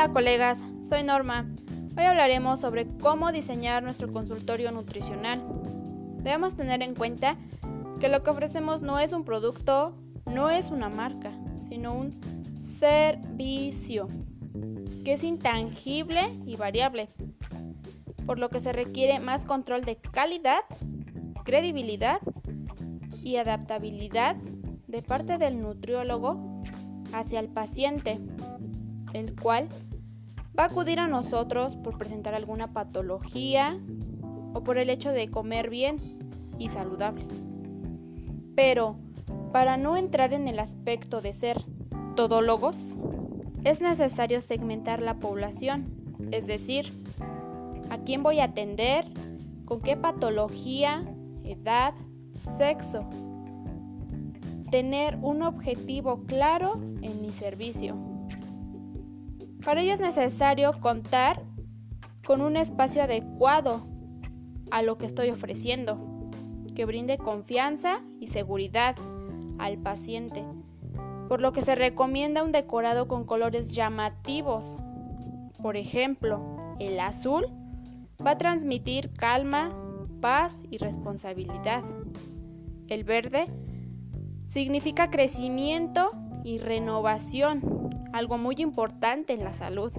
Hola colegas, soy Norma. Hoy hablaremos sobre cómo diseñar nuestro consultorio nutricional. Debemos tener en cuenta que lo que ofrecemos no es un producto, no es una marca, sino un servicio que es intangible y variable, por lo que se requiere más control de calidad, credibilidad y adaptabilidad de parte del nutriólogo hacia el paciente, el cual va a acudir a nosotros por presentar alguna patología o por el hecho de comer bien y saludable. Pero, para no entrar en el aspecto de ser todólogos, es necesario segmentar la población, es decir, a quién voy a atender, con qué patología, edad, sexo. Tener un objetivo claro en mi servicio. Para ello es necesario contar con un espacio adecuado a lo que estoy ofreciendo, que brinde confianza y seguridad al paciente, por lo que se recomienda un decorado con colores llamativos. Por ejemplo, el azul va a transmitir calma, paz y responsabilidad. El verde significa crecimiento y renovación, algo muy importante en la salud.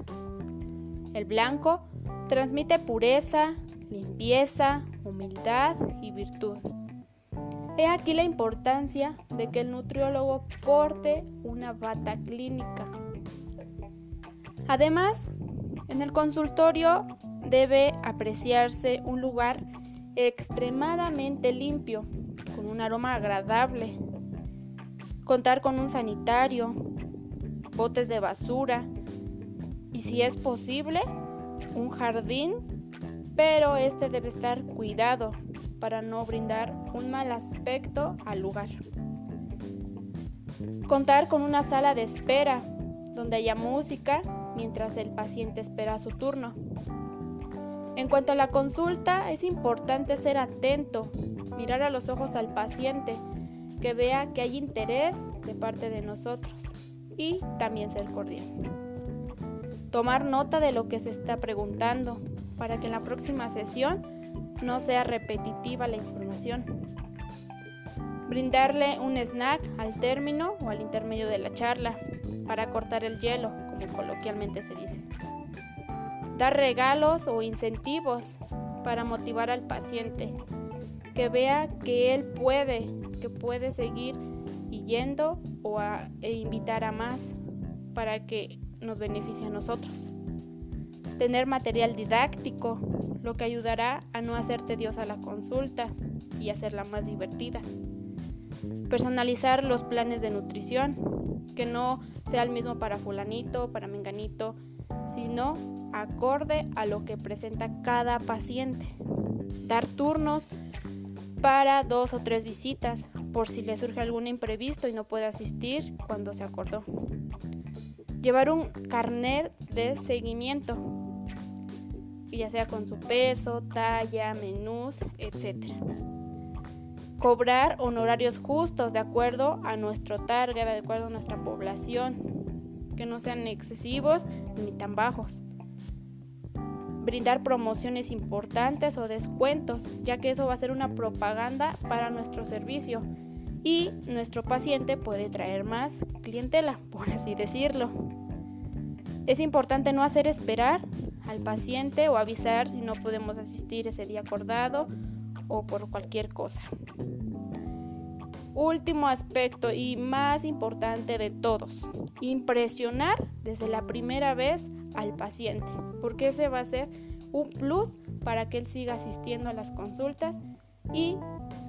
El blanco transmite pureza, limpieza, humildad y virtud. He aquí la importancia de que el nutriólogo porte una bata clínica. Además, en el consultorio debe apreciarse un lugar extremadamente limpio, con un aroma agradable, contar con un sanitario, botes de basura y si es posible, un jardín, pero este debe estar cuidado para no brindar un mal aspecto al lugar. Contar con una sala de espera donde haya música mientras el paciente espera su turno. En cuanto a la consulta, es importante ser atento, mirar a los ojos al paciente, que vea que hay interés de parte de nosotros y también ser cordial. Tomar nota de lo que se está preguntando para que en la próxima sesión no sea repetitiva la información. Brindarle un snack al término o al intermedio de la charla para cortar el hielo, como coloquialmente se dice. Dar regalos o incentivos para motivar al paciente, que vea que él puede, que puede seguir o a, e invitar a más para que nos beneficie a nosotros tener material didáctico, lo que ayudará a no hacer tediosa la consulta y hacerla más divertida. Personalizar los planes de nutrición, que no sea el mismo para fulanito, para menganito, sino acorde a lo que presenta cada paciente. Dar turnos para dos o tres visitas, por si le surge algún imprevisto y no puede asistir cuando se acordó. Llevar un carnet de seguimiento ya sea con su peso, talla, menús, etc. Cobrar honorarios justos de acuerdo a nuestro target, de acuerdo a nuestra población, que no sean excesivos ni tan bajos. Brindar promociones importantes o descuentos, ya que eso va a ser una propaganda para nuestro servicio y nuestro paciente puede traer más clientela, por así decirlo. Es importante no hacer esperar al paciente o avisar si no podemos asistir ese día acordado o por cualquier cosa. Último aspecto y más importante de todos, impresionar desde la primera vez al paciente, porque ese va a ser un plus para que él siga asistiendo a las consultas y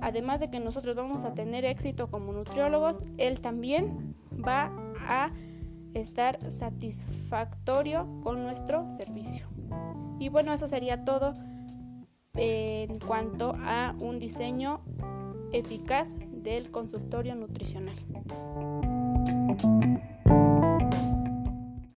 además de que nosotros vamos a tener éxito como nutriólogos, él también va a estar satisfactorio con nuestro servicio. Y bueno, eso sería todo en cuanto a un diseño eficaz del consultorio nutricional.